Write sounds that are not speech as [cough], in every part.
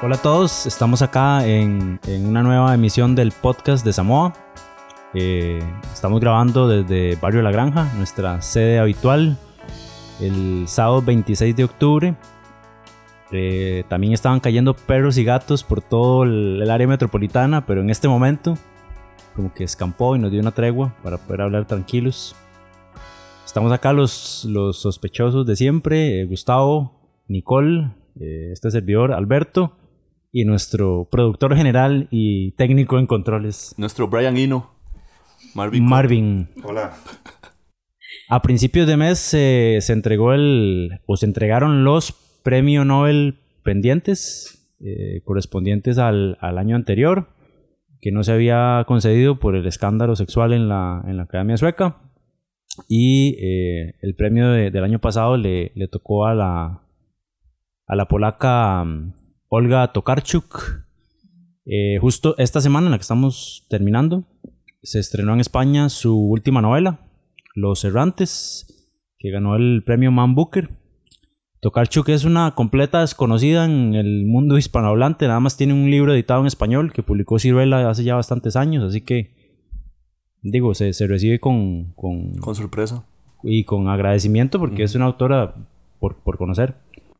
Hola a todos, estamos acá en, una nueva emisión del podcast de Samoa. Eh, estamos grabando desde Barrio La Granja, nuestra sede habitual, el sábado 26 de octubre. Eh, también estaban cayendo perros y gatos por todo el, área metropolitana, pero en este momento como que escampó y nos dio una tregua para poder hablar tranquilos. Estamos acá los, los sospechosos de siempre, eh, Gustavo, Nicole, este servidor, Alberto, y nuestro productor general y técnico en controles, Nuestro Brian Eno. Marvin. Marvin. Hola. A principios de mes eh, se entregó el, o se entregaron los premio Nobel pendientes eh, correspondientes al, al año anterior, que no se había concedido por el escándalo sexual en la, en la Academia Sueca. Y eh, el premio de- del año pasado le, le tocó a la, a la polaca mm, Olga Tokarczuk. Eh, justo esta semana en la que estamos terminando, se estrenó en España su última novela, Los Errantes, que ganó el premio Man Booker. Tokarczuk es una completa desconocida en el mundo [laughs] hispanohablante, nada más tiene un libro editado en español que publicó Ciruela hace ya bastantes años, así que digo, se, se recibe con, con, Con sorpresa. y con agradecimiento porque es una autora por, por conocer.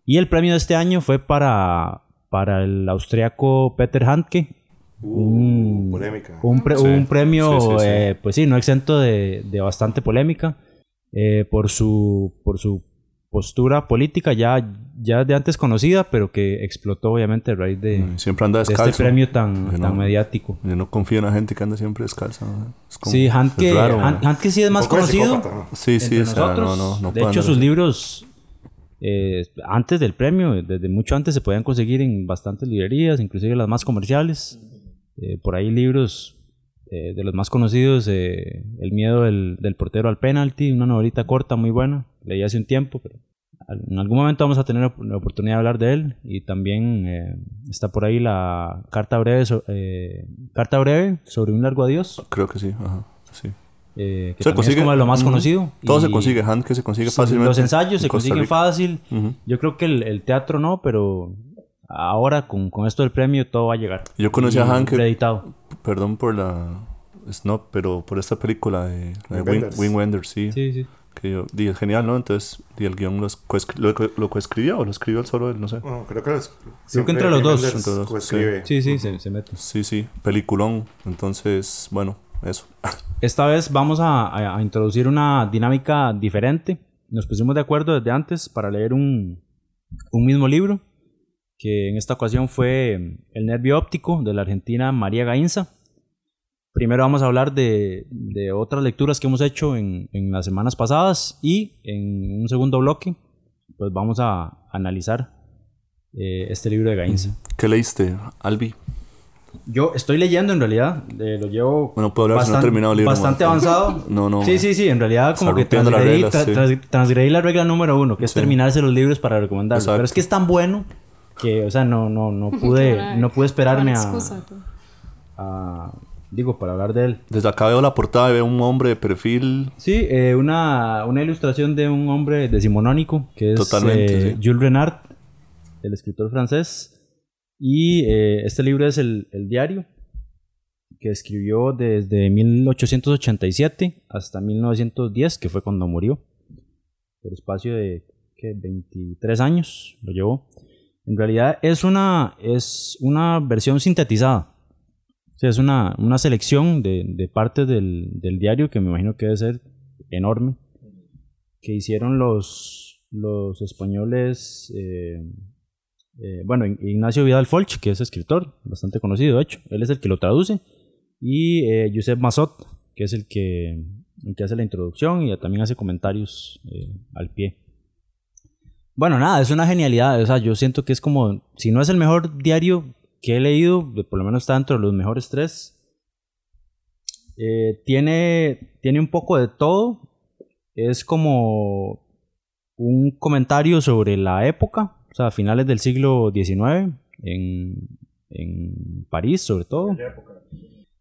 Y el premio de este año fue para, para el austriaco Peter Handke. Uh, polémica. Un, pre- Sí, un premio, sí, sí, sí. eh, pues sí, no exento de, de bastante polémica eh, por, su, por su postura política ya, ya de antes conocida, pero que explotó obviamente a raíz de, Mm, Siempre anda de descalzo. este premio tan, tan no- mediático. Yo no confío en la gente que anda siempre descalza. ¿no? Es como- Sí, Handke, es raro. Handke sí es más Un conocido. Sí, sí, entre o sea, nosotros. no, no, no de hecho, sus así. libros, eh, antes del premio, desde mucho antes, se podían conseguir en bastantes librerías, inclusive las más comerciales. Eh, por ahí libros eh, de los más conocidos, eh, El miedo del, portero al penalti, una novelita corta muy buena, leí hace un tiempo, pero en algún momento vamos a tener la oportunidad de hablar de él. Y también eh, está por ahí la carta breve, carta breve sobre un largo adiós, Creo que sí, ajá. Sí. Eh, que Se consigue- es como de lo más Ujú. conocido. Todo se Y- consigue, Hand que se consigue Sí, fácilmente. Los ensayos en se consiguen fácil. Ujú. Yo creo que el, el teatro no, pero ahora con, con esto del premio todo va a llegar. Yo conocí Y a Hank, perdón por la snob, pero por esta película de, de Wim Wim, Wenders. Sí. Sí, sí. Que yo, di, es genial, ¿no? Entonces, di, el guion lo, coescri- lo, lo coescribió o lo escribió él solo, él, no sé. Bueno, creo que, es- Creo que entre los dos. Entre los dos, coescribe. Sí, sí, se, se mete. Sí, sí, peliculón. Entonces, bueno, eso. [laughs] Esta vez vamos a, a- a introducir una dinámica diferente. Nos pusimos de acuerdo desde antes para leer un, un mismo libro, que en esta ocasión fue El nervio óptico de la argentina María Gainza. Primero vamos a hablar de, de otras lecturas que hemos hecho en, en las semanas pasadas y en un segundo bloque pues vamos a analizar eh, este libro de Gainza. ¿Qué leíste, Albi? Yo estoy leyendo en realidad, eh, lo llevo Bueno, puedo hablar si no he terminado el libro, bastante man. avanzado. [laughs] No, no. Sí, sí, sí, en realidad como que transgredí, reglas, tra- sí. tras- transgredí la regla número uno, que es Sí. terminarse los libros para recomendarlos. Exacto. Pero es que es tan bueno que, o sea, no, no, no [laughs] pude, no pude esperarme a, a- digo, para hablar de él. Desde acá veo la portada y veo un hombre de perfil. Sí, eh, una, una ilustración de un hombre decimonónico, que es Totalmente, eh, sí. Jules Renard, el escritor francés. Y eh, este libro es el, el diario que escribió desde 1887 hasta 1910, que fue cuando murió. Por espacio de ¿qué? 23 años lo llevó. En realidad es una, es una versión sintetizada. O sea, es una, una selección de, de partes del, del diario que me imagino que debe ser enorme. Que hicieron los, los españoles. eh, eh, bueno, Ignacio Vidal Folch, que es escritor, bastante conocido, de hecho. Él es el que lo traduce. Y eh, Josep Mazot, que es el que, hace la introducción y también hace comentarios eh, al pie. Bueno, nada, es una genialidad. O sea, yo siento que es como, si no es el mejor diario que he leído, de- por lo menos está dentro de los mejores tres. Eh, tiene, tiene un poco de todo. Es como un comentario sobre la época, sea, finales del siglo XIX, en, en París sobre todo.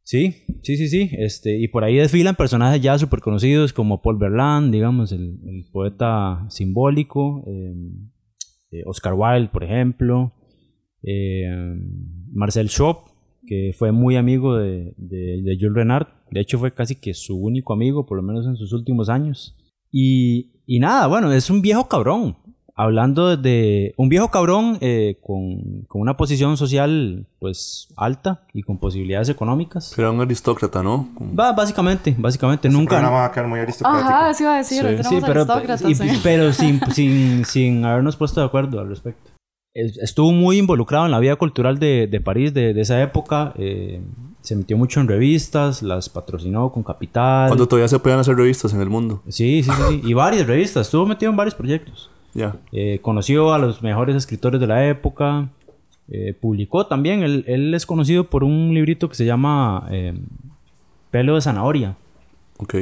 Sí, sí, sí, sí. Este, y por ahí desfilan personajes ya súper conocidos como Paul Verlaine, digamos, el, el poeta simbólico, eh, eh, Oscar Wilde, por ejemplo. eh, Marcel Schwab, que fue muy amigo de, de, de Jules Renard. De hecho, fue casi que su único amigo, por lo menos en sus últimos años. Y, y nada, bueno, es un viejo cabrón. Hablando de un viejo cabrón eh, con, con una posición social pues alta y con posibilidades económicas. Era un aristócrata, ¿no? Va, básicamente, básicamente, Nunca. va a quedar muy aristocrático. Ajá, eso iba a decir. Sí, tenemos sí, pero, y- sí. pero [laughs] sin, sin, sin habernos puesto de acuerdo al respecto. Es- Estuvo muy involucrado en la vida cultural de, de París de, de esa época. eh, se metió mucho en revistas, las patrocinó con capital. Cuando todavía se podían hacer revistas en el mundo. Sí, sí, sí, sí. Y varias revistas. Estuvo metido en varios proyectos. Ya. Eh, conoció a los mejores escritores de la época. eh, publicó también. Él, él es conocido por un librito que se llama eh, Pelo de Zanahoria. Ok.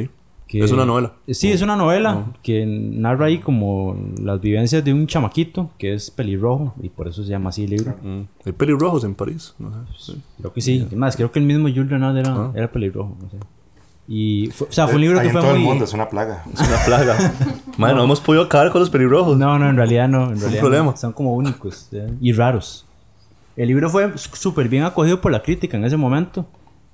que- Es una novela. Sí, es una novela que narra ahí como las vivencias de un chamaquito que es pelirrojo y por eso se llama así el libro. Mm. Hay pelirrojos en París. No sé. Sí. Creo que sí. Es más, creo que el mismo Jules Renard era, Ah. era pelirrojo. no sé. Y fue- o sea, fue un libro Ahí que en fue todo muy... el mundo, es una plaga. Es una plaga. [laughs] Bueno, no hemos podido acabar con los pelirrojos. No, no, en realidad no. En realidad problema. no. Son como únicos ¿ya? y raros. El libro fue súper bien acogido por la crítica en ese momento.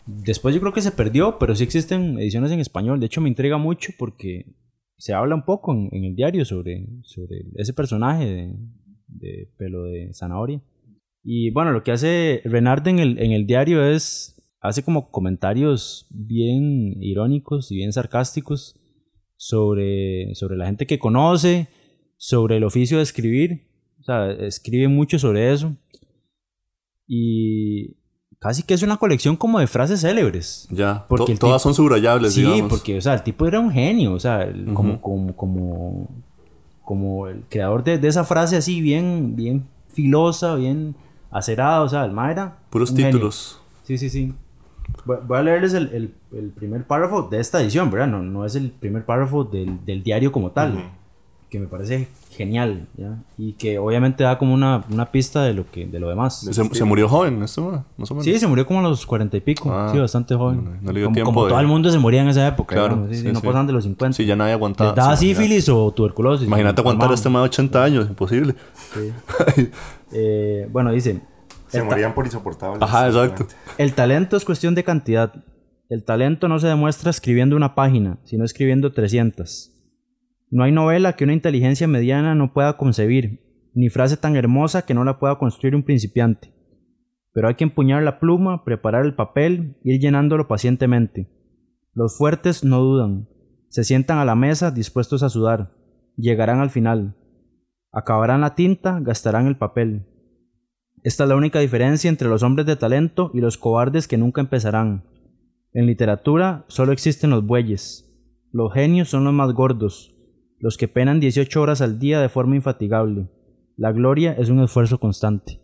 Después yo creo que se perdió, pero sí existen ediciones en español. De hecho, me intriga mucho porque se habla un poco en, en el diario sobre, sobre ese personaje de, de pelo de zanahoria. Y bueno, lo que hace Renard en el, en el diario es. Hace como comentarios bien irónicos y bien sarcásticos sobre, sobre la gente que conoce, sobre el oficio de escribir. O sea, escribe mucho sobre eso. Y casi que es una colección como de frases célebres. Ya. Porque To- todas tipo- son subrayables, Sí, digamos. porque, o sea, el tipo era un genio, o sea, el- como, como, como, como el creador de, de esa frase así bien, bien filosa, bien acerada, o sea, el ma era Puros genio. títulos. Sí, sí, sí. Voy, a leerles el, el- el primer párrafo de esta edición, ¿verdad? No, no es el primer párrafo del, del diario como tal, Ujú. que me parece genial, ¿ya? Y que obviamente da como una, una pista de lo, que, de lo demás. Se, se murió joven, esto, más o menos. Sí, se murió como a los cuarenta y pico. Ah, sí, bastante joven. no- no le dio como tiempo como de- todo el mundo se moría en esa época. Claro, digamos, sí, sí, sí, no sí. pasan de los 50. Sí, ya nadie aguantaba. Les daba Sí, sífilis o tuberculosis. Imagínate aguantar este más de 80 años, imposible. [laughs] Eh, bueno, dice... Se el morían por insoportables. Ajá, exacto. El talento es cuestión de cantidad. El talento no se demuestra escribiendo una página, sino escribiendo 300. No hay novela que una inteligencia mediana no pueda concebir, ni frase tan hermosa que no la pueda construir un principiante. Pero hay que empuñar la pluma, preparar el papel, ir llenándolo pacientemente. Los fuertes no dudan, se sientan a la mesa dispuestos a sudar, llegarán al final. Acabarán la tinta, gastarán el papel. Esta es la única diferencia entre los hombres de talento y los cobardes que nunca empezarán. En literatura solo existen los bueyes. Los genios son los más gordos, los que penan 18 horas al día de forma infatigable. La gloria es un esfuerzo constante.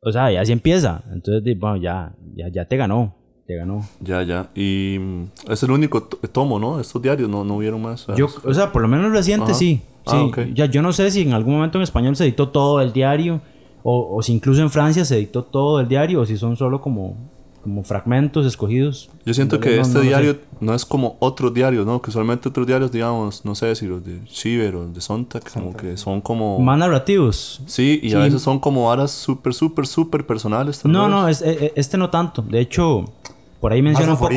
O sea, ya así empieza. Entonces, bueno, ya, ya, ya te ganó. Te ganó. Ya, ya. Y mm, es el único to- tomo, ¿no? Estos diarios no, no hubieron más. Yo, o sea, por lo menos reciente Ajá. sí. Ah, sí. Ya, yo no sé si en algún momento en español se editó todo el diario, o, o si incluso en Francia se editó todo el diario, o si son solo como, como fragmentos escogidos. Yo siento En que no- este no lo sé. diario no es como otros diarios, ¿no? Que usualmente otros diarios, digamos, no sé si los de Shiver o de Sontag, como que son como... Más narrativos. Sí, y a Sí. veces son como varas súper, súper, súper personales. tal No, vez. no, es- e- e- este no tanto. De hecho, por ahí menciona un poco.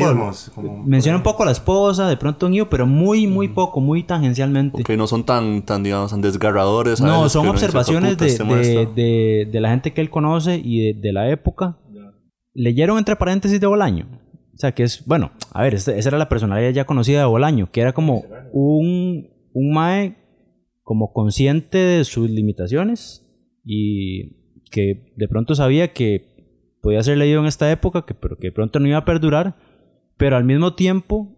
como- Menciona un poco a la esposa, de pronto un hijo, pero muy, muy poco, muy tangencialmente. Que no son tan, tan, digamos, tan desgarradores. No, veces son observaciones "Puta, de, este de, muestra". de- de la gente que él conoce y de, de la época. Leyeron entre paréntesis de Bolaño. O sea, que es, bueno, a ver, este- esa era la personalidad ya conocida de Bolaño, que era como un, un mae como consciente de sus limitaciones y que de pronto sabía que podía ser leído en esta época, que, pero que de pronto no iba a perdurar, pero al mismo tiempo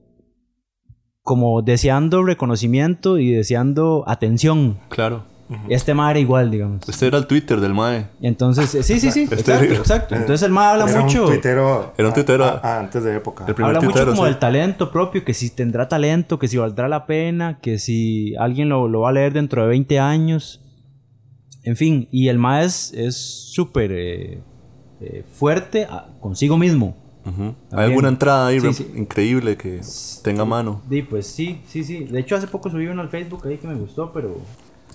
como deseando reconocimiento y deseando atención. Claro. Este mae era igual, digamos. Este era el Twitter del Mae. Entonces, eh, sí, sí, sí, [laughs] Este- exacto, exacto. Entonces el mae habla Era mucho, un tuitero. Era un tuitero. antes de época. El primer habla mucho tuitero, como sí. del talento propio, que si tendrá talento, que si valdrá la pena, que si alguien lo, lo va a leer dentro de 20 años. En fin, y el mae es es súper eh, eh, fuerte consigo mismo. ¿Hay alguna entrada ahí Sí, re- sí. increíble que tenga a mano? Sí, pues sí, sí, sí. De hecho, hace poco subí uno al Facebook ahí que me gustó, pero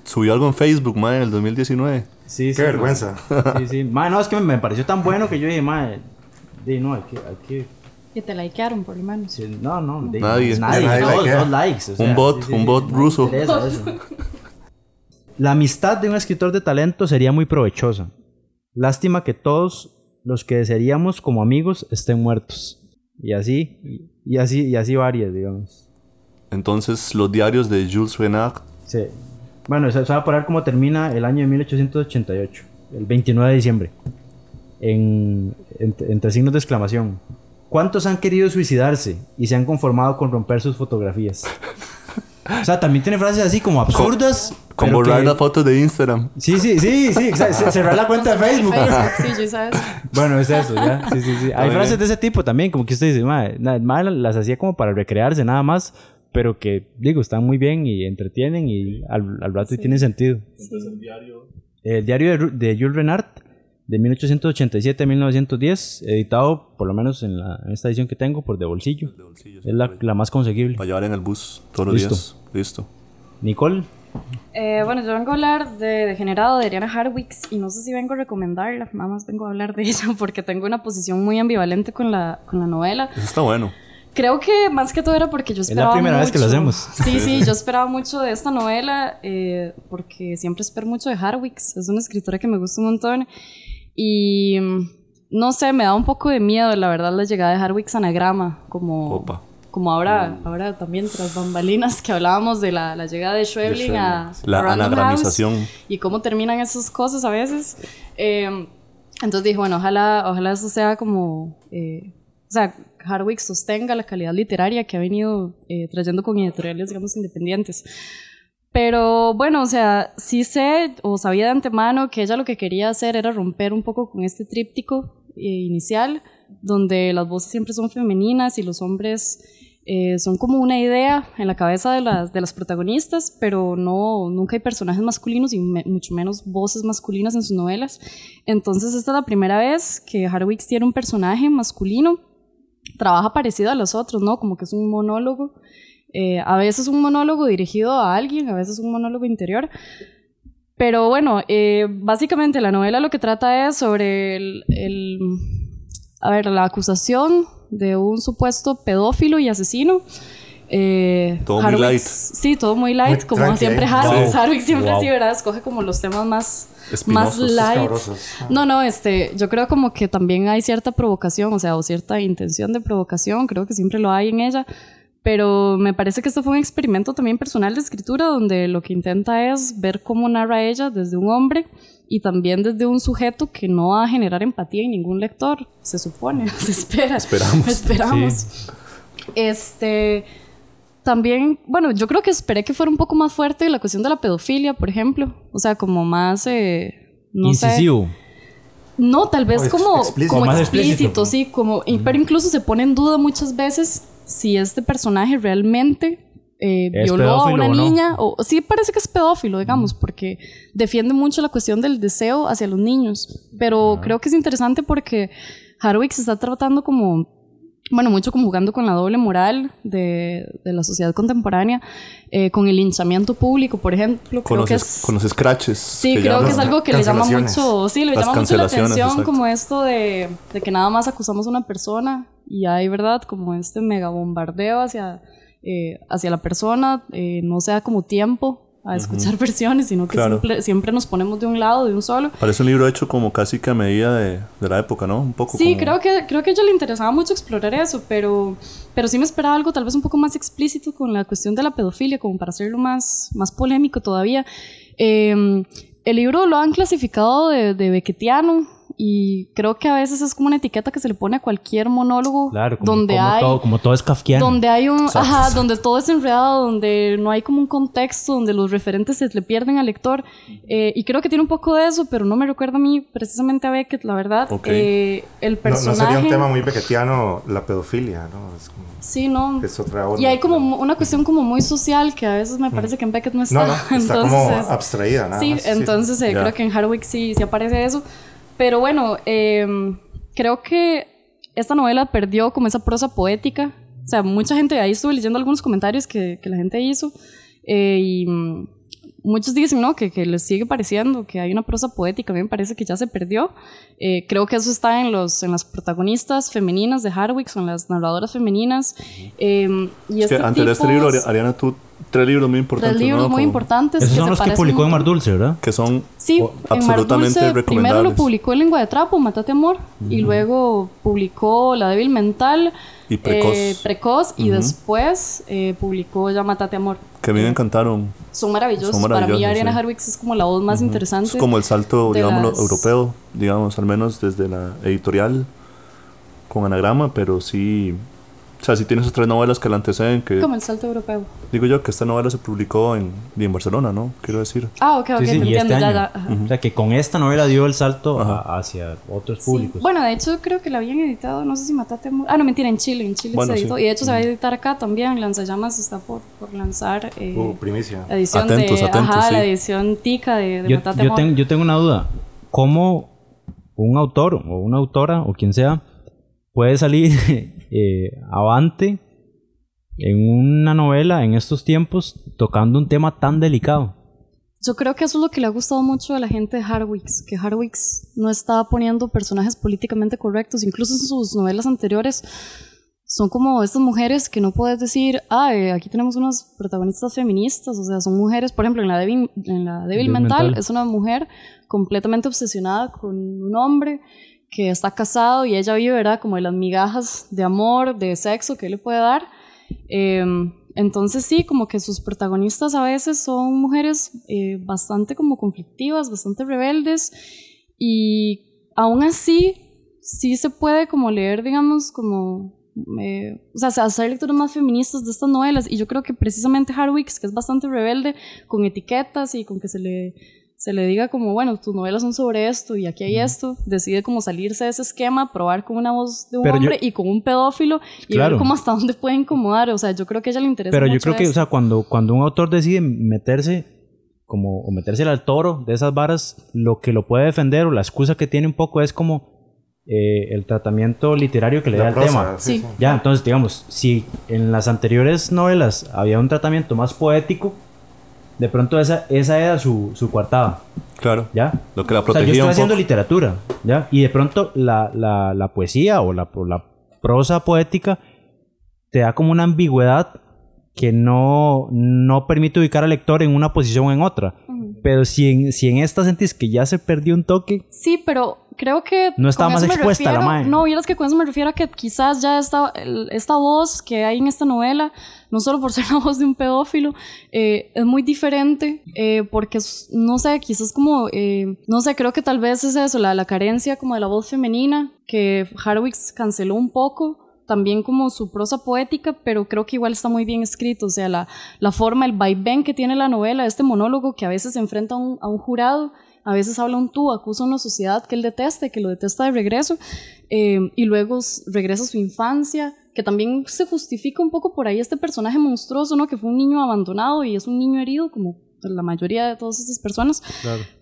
subió algo en Facebook, mae, en el 2019. Sí, Qué sí, vergüenza. ma. [laughs] Sí, sí. Ma, no, es que me pareció tan bueno que yo dije, ma, di, no, hay que, hay que Que te likearon, por lo menos. sí, no, no, di, Nadie. nadie, Nadie likes. o sea, Un bot, un bot no ruso. interesa eso. La amistad de un escritor de talento sería muy provechosa. Lástima que todos los que desearíamos como amigos estén muertos. Y así, y, así, y así varias, digamos. Entonces, los diarios de Jules Renard. Sí. Bueno, se, va a parar cómo termina el año de 1888, el 29 de diciembre. En, entre signos de exclamación. ¿Cuántos han querido suicidarse y se han conformado con romper sus fotografías? [laughs] O sea, también tiene frases así como absurdas. Con pero borrar que- las fotos de Instagram. Sí, sí, sí, sí, Cerrar la cuenta de Facebook. sí, yo sabes. Bueno, es eso, ya. Sí, sí, sí. Hay frases de ese tipo también, como que usted dice, madre, madre las hacía como para recrearse nada más, pero que, digo, están muy bien y entretienen y al, al rato y tienen sentido. El diario de, Ru- de Jules Renard, de 1887 a 1910, editado, por lo menos en, la, en esta edición que tengo, por De Bolsillo. Es la, la más conseguible. Para llevar en el bus todos los Listo. días. Listo. Nicole, Eh, bueno, yo vengo a hablar de Degenerado de Ariana Harwicks y no sé si vengo a recomendarla, nada más vengo a hablar de [laughs] ella porque tengo una posición muy ambivalente con la, con la novela. Eso está bueno. Creo que más que todo era porque yo la esperaba primera vez que lo mucho- hacemos. Sí, sí, [laughs] yo esperaba mucho de esta novela eh, porque siempre espero mucho de Harwicks. Es una escritora que me gusta un montón y mm, no sé, me da un poco de miedo, la verdad, la llegada de Harwicks a Anagrama, como, Opa. Como ahora, ahora también tras bambalinas que hablábamos de la, la llegada de Schweblin a, La a anagramización. House y cómo terminan esas cosas a veces. Eh, entonces dije, bueno, ojalá, ojalá eso sea como, eh, o sea, Hardwick sostenga la calidad literaria que ha venido eh, trayendo con editoriales, digamos, independientes. Pero bueno, o sea, sí sé o sabía de antemano que ella lo que quería hacer era romper un poco con este tríptico eh, inicial, donde las voces siempre son femeninas y los hombres eh, son como una idea en la cabeza de las, de las protagonistas, pero no, nunca hay personajes masculinos y mucho menos voces masculinas en sus novelas. Entonces esta es la primera vez que Harwicks tiene un personaje masculino, trabaja parecido a los otros, ¿no? Como que es un monólogo. Eh, a veces un monólogo dirigido a alguien, a veces un monólogo interior. Pero bueno, eh, básicamente la novela lo que trata es sobre el- a ver, la acusación de un supuesto pedófilo y asesino. Eh, Todo muy Harwicks- light. Sí, todo muy light, Muy como tranqui, siempre ¿eh? Harwicks. Wow. Harwicks siempre Wow. así, ¿verdad? Escoge como los temas más, más light. Escabrosos. No, no, este, yo creo como que también hay cierta provocación, o sea, o cierta intención de provocación, creo que siempre lo hay en ella, pero me parece que esto fue un experimento también personal de escritura donde lo que intenta es ver cómo narra ella desde un hombre y también desde un sujeto que no va a generar empatía en ningún lector, se supone, [laughs] se espera. Esperamos. Esperamos. Este, también, bueno, yo creo que esperé que fuera un poco más fuerte la cuestión de la pedofilia, por ejemplo, o sea, como más... eh, no sé. incisivo. No, tal vez como explícito. como explícito, explícito. sí, como, pero incluso se pone en duda muchas veces si este personaje realmente eh, ¿Es violó a una no? niña, o sí parece que es pedófilo, digamos, porque defiende mucho la cuestión del deseo hacia los niños, pero creo que es interesante porque Harwick se está tratando como, bueno, mucho como jugando con la doble moral de, de la sociedad contemporánea, eh, con el linchamiento público, por ejemplo, Con creo los, que es- es... con los scratches. Sí, creo llaman. que es algo que le llama mucho, sí, le llama mucho la atención, exacto. como esto de, de que nada más acusamos a una persona y hay, ¿verdad? Como este mega bombardeo hacia, eh, hacia la persona, eh, no sea como tiempo a escuchar [laughs] versiones, sino que Claro. simple- siempre nos ponemos de un lado, de un solo. Parece un libro hecho como casi que a medida de, de la época, ¿no? Un poco Sí, como- creo que, creo que a ella le interesaba mucho explorar eso, pero, pero sí me esperaba algo tal vez un poco más explícito con la cuestión de la pedofilia, como para hacerlo más, más polémico todavía. Eh, el libro lo han clasificado de, de bequetiano y creo que a veces es como una etiqueta que se le pone a cualquier monólogo Claro, como, donde como hay todo, como todo es kafkiano. donde hay un ajá, donde todo es enredado donde no hay como un contexto donde los referentes se le pierden al lector Eh, y creo que tiene un poco de eso pero no me recuerda a mí precisamente a Beckett la verdad Ok. Eh, el No, no personaje sería un tema muy beckettiano la pedofilia, ¿no? Es, como- sí no es otra onda. y hay como una cuestión como muy social que a veces me parece que en Beckett no está No, no, está entonces como abstraída, nada sí más. entonces eh, creo que en Hardwick sí, sí aparece eso pero bueno eh, creo que esta novela perdió como esa prosa poética. O sea mucha gente ahí estuve leyendo algunos comentarios que, que la gente hizo eh, y mm, muchos dicen, ¿no? Que, que les sigue pareciendo que hay una prosa poética, a mí me parece que ya se perdió. Eh, creo que eso está en, los, en las protagonistas femeninas de Hardwick, son las narradoras femeninas. Eh, y Es que este antes de este libro, Ariana, tú tres libros muy importantes. tres libros ¿no? muy Como- importantes. Esos que son los que publicó en. Mar Dulce, ¿verdad? Que son Sí, o- en Mar absolutamente Dulce primero lo publicó en Lengua de Trapo, Matate Amor, y luego publicó La Débil Mental, Y Precoz. eh, Precoz, y después eh, publicó ya Matate Amor. Que a mí me encantaron. Son maravillosos. Son Para mí, maravillosos, Ariana sí. Harwicks es como la voz más interesante. Es como el salto, digamos, las- europeo, digamos, al menos desde la editorial con anagrama, pero sí. O sea, sí tiene esas tres novelas que la anteceden, que Como el salto europeo. digo yo que esta novela se publicó en, y en Barcelona, ¿no? Quiero decir. Ah, ok, ok, Sí, sí, te y entiendo. este ya, ya, ajá. O sea, que con esta novela dio el salto a- hacia otros Sí. públicos. Bueno, de hecho creo que la habían editado, no sé si Matate. Ah, no, mentira, en Chile, en Chile Bueno, se sí. editó. Y de hecho se va a editar acá también. Lanzallamas está por, por lanzar eh, Uh, primicia. la edición Atentos, de atentos, ajá, sí. la edición tica de, de yo, Matate yo tengo, yo tengo una duda. ¿Cómo un autor o una autora o quien sea puede salir [laughs] eh, avante en una novela en estos tiempos tocando un tema tan delicado? Yo creo que eso es lo que le ha gustado mucho a la gente de Hardwicks, que Hardwicks no estaba poniendo personajes políticamente correctos, incluso en sus novelas anteriores son como estas mujeres que no puedes decir, ah, eh, aquí tenemos unas protagonistas feministas, o sea, son mujeres, por ejemplo, en la débil, en la débil Débil mental, Mental. es una mujer completamente obsesionada con un hombre que está casado y ella vive, ¿verdad? Como de las migajas de amor, de sexo que él le puede dar. Eh, entonces sí, como que sus protagonistas a veces son mujeres eh, bastante como conflictivas, bastante rebeldes y aún así sí se puede como leer, digamos, como... eh, o sea, hacer lecturas más feministas de estas novelas y yo creo que precisamente Hardwicks, que es bastante rebelde con etiquetas y con que se le, se le diga como, bueno, tus novelas son sobre esto y aquí hay esto, decide como salirse de ese esquema, probar con una voz de un Pero yo- hombre y con un pedófilo y Claro. ver cómo hasta dónde puede incomodar. O sea, yo creo que a ella le interesa Pero yo creo que, o sea, cuando, cuando un autor decide meterse como o meterse al toro de esas varas, lo que lo puede defender o la excusa que tiene un poco es como eh, el tratamiento literario que le da La prosa, tema. sí, Sí. sí. Ya, entonces, digamos, si en las anteriores novelas había un tratamiento más poético, de pronto esa, esa era su, su coartada, Claro. ¿ya? Lo que la O sea, yo protegía un haciendo poco. literatura, ¿ya? Y de pronto la, la, la poesía o la, o la prosa poética te da como una ambigüedad que no, no permite ubicar al lector en una posición o en otra. Pero si en, si en esta sentís que ya se perdió un toque, Sí, pero creo que... No estaba más expuesta la refiero- mae. No, vieras que con eso me refiero a que quizás ya esta, el- esta voz que hay en esta novela, no solo por [laughs] ser la voz de un pedófilo, eh, es muy diferente eh, porque, no sé, quizás como... eh, no sé, creo que tal vez es eso, la, la carencia como de la voz femenina, que Harwicks canceló un poco. También como su prosa poética, pero creo que igual está muy bien escrito. O sea, la, la forma, el vaivén que tiene la novela, este monólogo que a veces se enfrenta a un, a un jurado, a veces habla un tú, acusa a una sociedad que él detesta, y que lo detesta de regreso, eh, y luego regresa a su infancia, que también se justifica un poco por ahí este personaje monstruoso, ¿no? Que fue un niño abandonado y es un niño herido, como la mayoría de todas estas personas.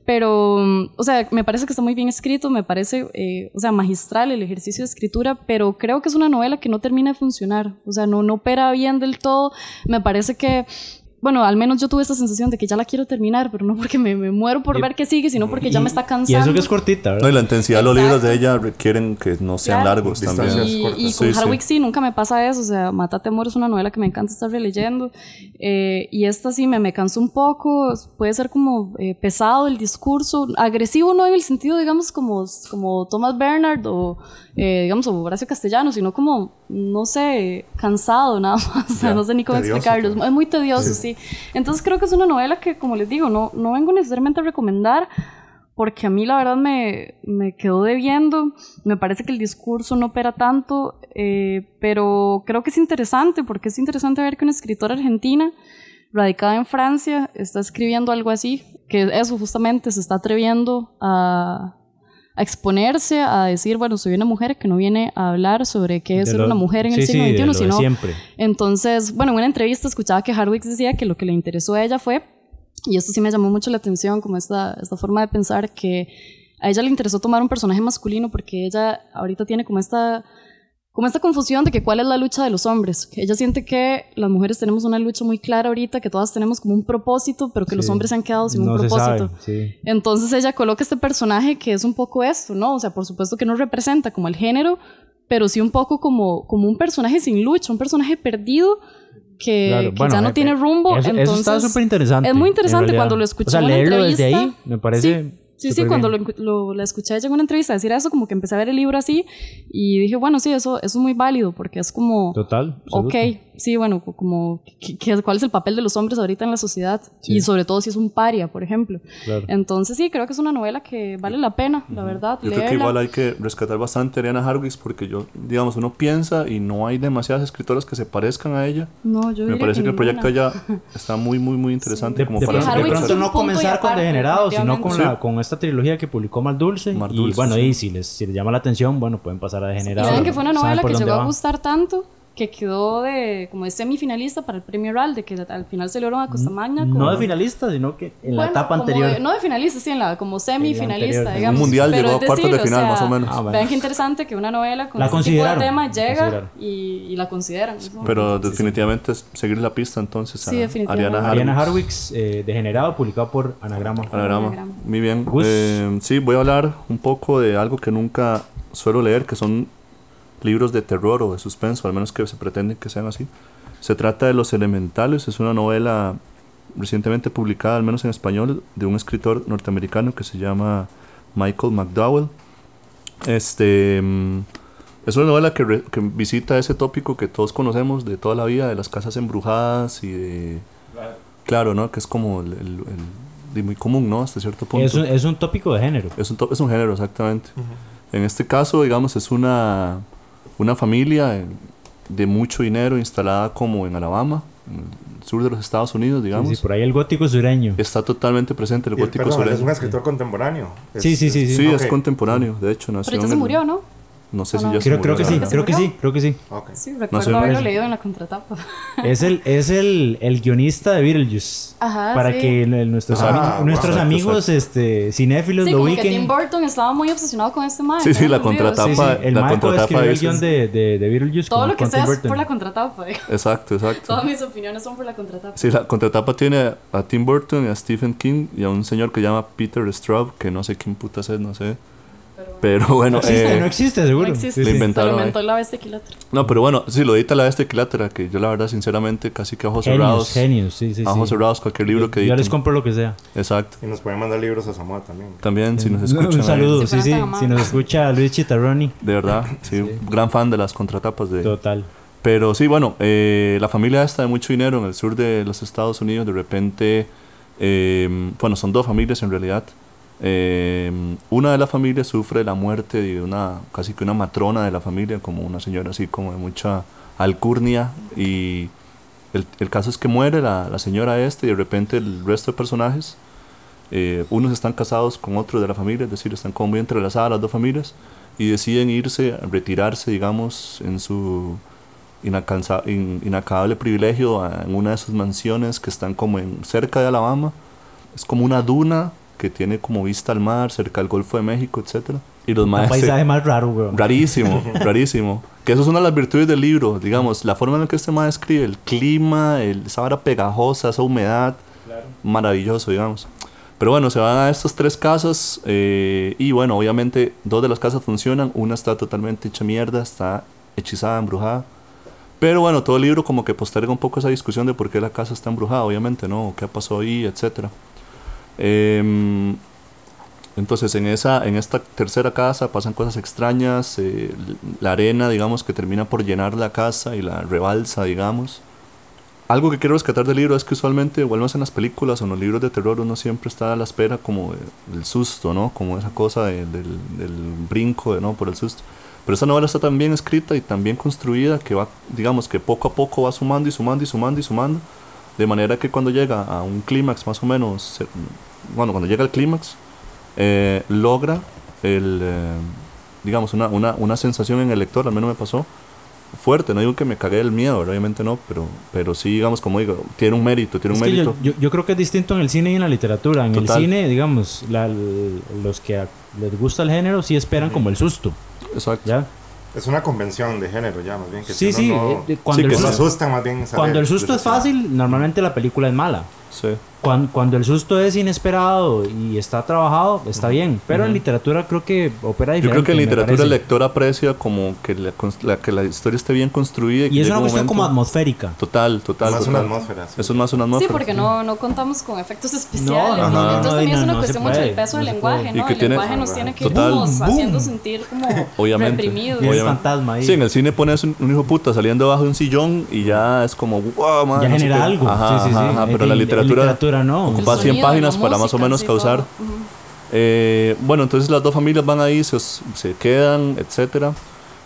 Pero, mm, o sea, me parece que está muy bien escrito, me parece, eh, o sea, magistral el ejercicio de escritura, pero creo que es una novela que no termina de funcionar, o sea, no, no opera bien del todo. Me parece que, bueno, al menos yo tuve esa sensación de que ya la quiero terminar, pero no porque me, me muero por Y- ver qué sigue, sino porque ya me está y cansando. eso que es cortita, No, y ¿verdad? la intensidad de los libros de ella requieren que no sean Claro. largos Distancias. también. Y, cortas. y Sí, con sí. Hardwick sí, nunca me pasa eso. O sea, Matate Amor es una novela que me encanta estar releyendo. Eh, y esta sí me, me cansó un poco. Puede ser como eh, pesado el discurso. Agresivo no en el sentido, digamos, como, como Thomas Bernard o, eh, digamos, o Horacio Castellano, sino como, no sé, cansado nada más. [laughs] O sea, Ya, no sé ni cómo tedioso, explicarlo. Es muy tedioso, sí. Entonces creo que es una novela que, como les digo, no, no vengo necesariamente a recomendar porque a mí la verdad me, me quedó debiendo, me parece que el discurso no opera tanto, eh, pero creo que es interesante, porque es interesante ver que una escritora argentina, radicada en Francia, está escribiendo algo así, que eso justamente se está atreviendo a, a exponerse, a decir, bueno, soy una mujer que no viene a hablar sobre qué es De ser lo- una mujer en sí, el siglo sí, XXI, sino siempre. entonces, bueno, en una entrevista escuchaba que Hardwicks decía que lo que le interesó a ella fue, y esto sí me llamó mucho la atención, como esta, esta forma de pensar, que a ella le interesó tomar un personaje masculino porque ella ahorita tiene como esta como esta confusión de que cuál es la lucha de los hombres. Ella siente que las mujeres tenemos una lucha muy clara ahorita, que todas tenemos como un propósito, pero que los hombres se han quedado sin No un propósito. sabe, sí. Entonces ella coloca este personaje que es un poco esto, ¿no? O sea, por supuesto que no representa como el género, pero sí un poco como, como un personaje sin lucha, un personaje perdido que, Claro, que bueno, ya no eh, tiene rumbo. Eso, eso entonces, está súper interesante. Es muy en interesante cuando lo escuché O sea, en leerlo desde entrevista. ahí me parece. Sí, sí, súper cuando lo, lo- la escuché en una entrevista decir eso, como que empecé a ver el libro así y dije, bueno, sí, eso, eso es muy válido porque es como, Total. ok. Sí, bueno, co- como, ¿qué- ¿cuál es el papel de los hombres ahorita en la sociedad? Y sobre todo si es un paria, por ejemplo. Claro. Entonces sí, creo que es una novela que vale la pena, la verdad, Yo creo leerla. que igual hay que rescatar bastante a Ariana Hargis porque yo, digamos, uno piensa y no hay demasiadas escritoras que se parezcan a ella. No, yo Me parece que, el proyecto allá está muy, muy, muy interesante De, como de para de Harwich pronto no comenzar con Degenerados, sino con, la, con esta trilogía que publicó Mar Dulce. Mar y bueno, sí. y si les, si les llama la atención, bueno, pueden pasar a Degenerados. saben que fue una novela que llegó a gustar tanto que quedó de como de semifinalista para el premio RAL, de que al final se logró a Costa Magna. No como- de finalista, sino que en la Bueno, etapa como anterior. de- no de finalista, sí, en la, como semifinalista, anterior. En un digamos. mundial Pero llegó a cuartos de decir, o final, sea, más o menos. Ah, bueno. Vean qué interesante que una novela con La este tipo de tema la llega y, y la consideran. Pero sí, sí. definitivamente es seguir la pista entonces a Sí, definitivamente. Ariana Ariana. Harwicks, eh, Degenerado, publicado por Anagrama. Anagrama. Anagrama. Muy bien. Eh, sí, voy a hablar un poco de algo que nunca suelo leer, que son libros de terror o de suspenso, al menos que se pretende que sean así. Se trata de Los Elementales, es una novela recientemente publicada, al menos en español, de un escritor norteamericano que se llama Michael McDowell. Este mm, es una novela que, re- que visita ese tópico que todos conocemos de toda la vida, de las casas embrujadas y de... Claro, ¿no? Que es como el, el- el- muy común, ¿no? Hasta cierto punto. Es un, es un tópico de género. Es un, es un género, exactamente. En este caso, digamos, es una, una familia de mucho dinero instalada como en Alabama, en el sur de los Estados Unidos, digamos. Sí, sí, por ahí el gótico sureño. Está totalmente presente el Y, gótico perdón, sureño. es un escritor contemporáneo. Es- Sí, sí, sí, Sí, ok. es contemporáneo, de hecho, nació Pero ya se el- murió, ¿no? No sé ¿O si no? se Creo, creo que sí, creo que sí, creo que sí. Ok. Sí, recuerdo haberlo parece. leído en la contratapa. Es el, es el, el guionista de Beetlejuice. Ajá, para sí. que el- nuestros, Ah, ami- nuestros exacto, amigos este, cinéfilos Sí, lo que ubiquen. Tim Burton estaba muy obsesionado con este man. Sí, sí, la contratapa. sí, el la contratapa el guion de, de, de Beetlejuice Todo con- lo que sea es por la contratapa. eh. Exacto, exacto. Todas mis opiniones son por la contratapa. Sí, la contratapa tiene a Tim Burton, a Stephen King y a un señor que se llama Peter Straub, que no sé quién putas es, no sé. Pero bueno, No existe, eh, no existe, seguro. No existe. Sí, Lo sí. inventaron inventó la bestia equilátera. No, pero bueno, sí, lo edita la este Quilátera, que yo la verdad, sinceramente, casi que a ojos Genios, cerrados. genios, sí, sí, a ojos sí. cerrados, cualquier libro que Yo editen. les compro lo que sea. Exacto. Y nos pueden mandar libros a Samoa también. También, si nos [laughs] escuchan. Un saludo, Si sí, sí. Si nos escucha Luis Chitarroni, De verdad, [laughs] sí, gran fan de las contratapas de... total. Pero sí, bueno, eh, la familia esta de mucho dinero en el sur de los Estados Unidos, de repente, eh, bueno, son dos familias en realidad. Eh, una de las familias sufre la muerte de una, casi que una matrona de la familia, como una señora así como de mucha alcurnia. Y el, el caso es que muere la, la señora esta y de repente el resto de personajes, eh, unos están casados con otros de la familia, es decir, están como muy entrelazadas las dos familias y deciden irse, retirarse, digamos, en su in- inacabable privilegio en una de sus mansiones que están como en, cerca de Alabama. Es como una duna que tiene como vista al mar, cerca del Golfo de México, etcétera Y los Un maestros... paisaje más raro, weón. Rarísimo, [laughs] rarísimo. Que eso es una de las virtudes del libro, digamos, la forma en la que este maestro escribe, el clima, el, esa vara pegajosa, esa humedad, maravilloso, digamos. Pero bueno, se van a estas tres casas eh, y bueno, obviamente dos de las casas funcionan, una está totalmente hecha mierda, está hechizada, embrujada. Pero bueno, todo el libro como que posterga un poco esa discusión de por qué la casa está embrujada, obviamente, ¿no? ¿Qué pasó ahí, etcétera? Em, entonces en, esa, en esta tercera casa pasan cosas extrañas, eh, la arena, digamos, que termina por llenar la casa y la rebalsa, digamos. Algo que quiero rescatar del libro es que usualmente, o al menos en las películas o en los libros de terror, uno siempre está a la espera como de- del susto, ¿no? Como esa cosa de- del, del brinco, ¿no? Por el susto. Pero esta novela está tan bien escrita y tan bien construida que va, digamos, que poco a poco va sumando y sumando y sumando y sumando. De manera que cuando llega a un clímax más o menos, bueno, cuando llega al clímax, eh, logra el, eh, digamos, una, una, una sensación en el lector, al menos me pasó, fuerte. No digo que me cagué del miedo, obviamente no, pero, pero sí, digamos, como digo, tiene un mérito, tiene Es un mérito. yo, yo, yo creo que es distinto en el cine y en la literatura. En Total. el cine, digamos, la- los que a- les gusta el género sí esperan como el susto, Exacto. ¿ya? Es una convención de género ya, más bien. Que Sí, si sí. no- eh, cuando, Sí, el susto, asusta más bien. cuando el susto es fácil, normalmente la película es mala. Sí. Cuando, cuando el susto es inesperado y está trabajado, está bien. Pero en literatura creo que opera Yo diferente. creo que en literatura el lector aprecia como que la, la- que la historia esté bien construida. que Y es una un cuestión como momento- atmosférica. Total, total. Más una total. atmósfera. sí. Eso es más una Sí, atmósfera. porque no, no contamos con efectos especiales. No, no, ¿no? no, Entonces no, también es una cuestión mucho del peso no del lenguaje. Y ¿no? que El tiene- lenguaje nos tiene que ir Total. como Boom. haciendo sentir como Obviamente. reprimidos. Y el fantasma ahí. Sí, en el cine pones un, un hijo puta saliendo debajo de un sillón y ya es como, wow, man, ya genera qué". algo. Ajá, sí, sí, sí. pero la literatura, literatura no. Ocupa 100 sonido, páginas para más o menos causar. Eh, bueno, entonces las dos familias van ahí, se, se quedan, etcétera.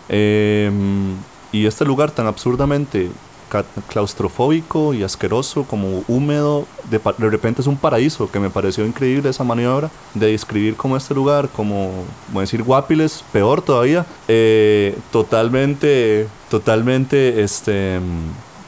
Eh, y este lugar tan absurdamente claustrofóbico y asqueroso, como húmedo, de, repente es un paraíso, que me pareció increíble esa maniobra de describir como este lugar, como, como decir Guapiles, peor todavía, eh, totalmente, totalmente, este,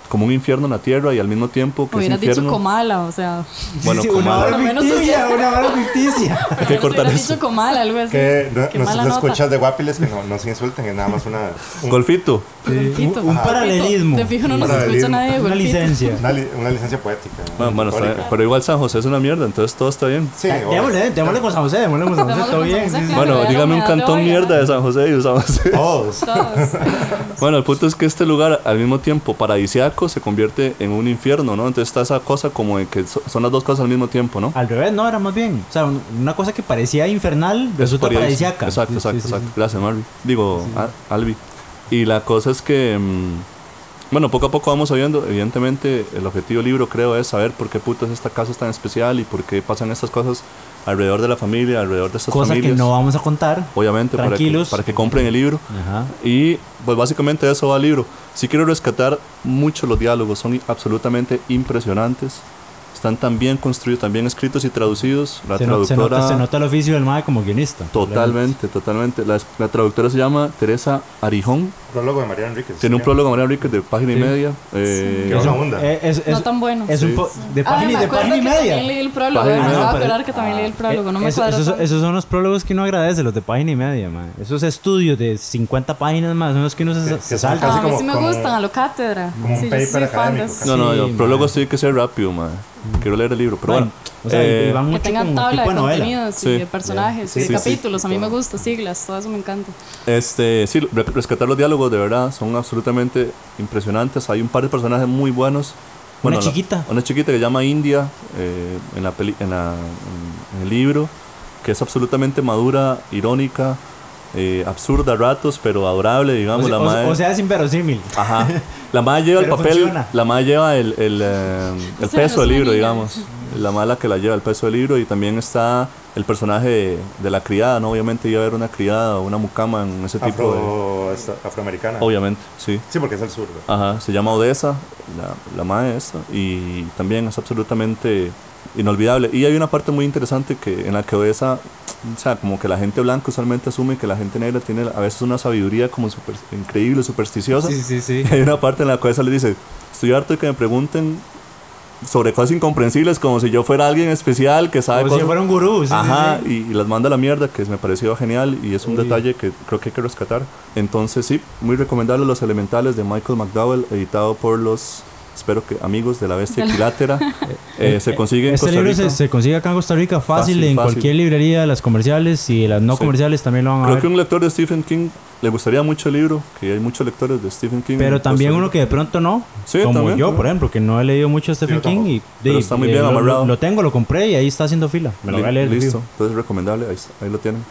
como un infierno en la tierra y al mismo tiempo que Hubieras es dicho infierno. Comala, o sea. [laughs] Bueno, sí, una Comala. hora lo menos ficticia, una hora ficticia. [laughs] Hay que cortar eso. dicho Comala, algo así. Que no- nota. escuchas de Guapiles que no, no se insulten, es nada más una, un- Golfito. Un, un paralelismo. De fijo no nos escucha nadie Una licencia. una, li- una licencia poética. Bueno, bueno, está pero igual San José es una mierda, entonces todo está bien. Sí. Démosle, démosle con San José, démosle con San José, todo bien. Claro. Bueno, dígame un cantón mierda de San José y de San José. Todos. Todos. Bueno, el punto es que este lugar, al mismo tiempo paradisiaco, se convierte en un infierno, ¿no? Entonces está esa cosa como de que so- son las dos cosas al mismo tiempo, ¿no? Al revés, no, era más bien. O sea, un- una cosa que parecía infernal resulta Paradis- paradisiaca. Exacto, exacto, exacto. Gracias, Marvi. Digo, Albi. Y la cosa es que, mm, bueno, poco a poco vamos sabiendo, evidentemente, el objetivo del libro, creo, es saber por qué putas esta casa es tan especial y por qué pasan estas cosas alrededor de la familia, alrededor de estas Cosa familias. que no vamos a contar. Obviamente, para que, Tranquilos. para que compren el libro. Ajá. Y pues básicamente eso va el libro. Sí quiero rescatar mucho los diálogos, son absolutamente impresionantes. Están tan bien construidos, tan bien escritos y traducidos. La Se, no- se traductora... nota, se nota el oficio del MAE como guionista. Totalmente, totalmente. La, la traductora se llama Teresa Arijón. Prólogo de María Enríquez. Tiene un Sí. prólogo María Enríquez de página Sí. y media. Eh, Qué Es un- onda. eh, es, es- No tan bueno. Es un Sí. po- de Ah, página, me de página y que media. también leí el prólogo. Página Me de No, acordar que también leí el prólogo. No me Eso- cuadra esos, esos son los prólogos que uno agradece, los de página y media, man. Esos estudios de 50 páginas más, son los que uno se, Que- se que salta. Ah, a mí como- sí me como- gustan, a lo cátedra. como un sí, paper fan de académico, casi. no, no, Sí, man. prólogos tiene que ser rápido, man. Quiero leer el libro, pero bueno. o sea, eh, van Que mucho tengan como tabla de novela. contenidos Sí. y de personajes Sí, y de sí, sí. capítulos. A mí me gusta, siglas, todo eso me encanta. Este, sí, re- rescatar los diálogos de verdad son absolutamente impresionantes. Hay un par de personajes muy buenos. Una la- chiquita. una chiquita que se llama India eh, en, la peli- en, la- en el libro, que es absolutamente madura, irónica, eh, absurda a ratos, pero adorable, digamos. O la o- madre- o sea, es inverosímil. Ajá. La madre lleva el [laughs] papel, funciona. la madre lleva el, el, eh, el sea, peso del una libro, digamos. La mala que la lleva el peso del libro y también está el personaje de, de la criada, ¿no? Obviamente iba a haber una criada o una mucama en ese tipo de... Afro, afroamericana. Obviamente, sí. Sí, porque es el sur. ¿verdad? Ajá, se llama Odessa, la, la madre esta, y también es absolutamente inolvidable. Y hay una parte muy interesante que en la que Odessa, o sea, como que la gente blanca usualmente asume que la gente negra tiene a veces una sabiduría como super, increíble, supersticiosa. Sí, sí, sí. [laughs] Hay una parte en la que Odessa le dice, estoy harto de que me pregunten sobre cosas incomprensibles como si yo fuera alguien especial que sabe Como si cosas... fuera un gurú. sí, sí, Ajá, sí. Y, y las manda a la mierda, que me pareció genial y es un Uy. detalle que creo que hay que rescatar. Entonces, sí, muy recomendable Los Elementales de Michael McDowell, editado por los, espero que amigos de la bestia equilátera. [laughs] Eh, se consigue en Este Costa libro Rica. se, se consigue acá en Costa Rica fácil, Fácil, en fácil. cualquier librería las comerciales y las no Sí. comerciales también lo van a Creo ver. que un lector de Stephen King le gustaría mucho el libro, que hay muchos lectores de Stephen King. Pero también uno que de pronto no. Sí, como también, yo, también. por ejemplo, que no he leído mucho a Stephen King y Pero está muy bien lo, amarrado. lo tengo, lo compré y ahí está haciendo fila. Me lo voy a leer. Li- Listo, entonces recomendable, ahí, ahí lo tienen.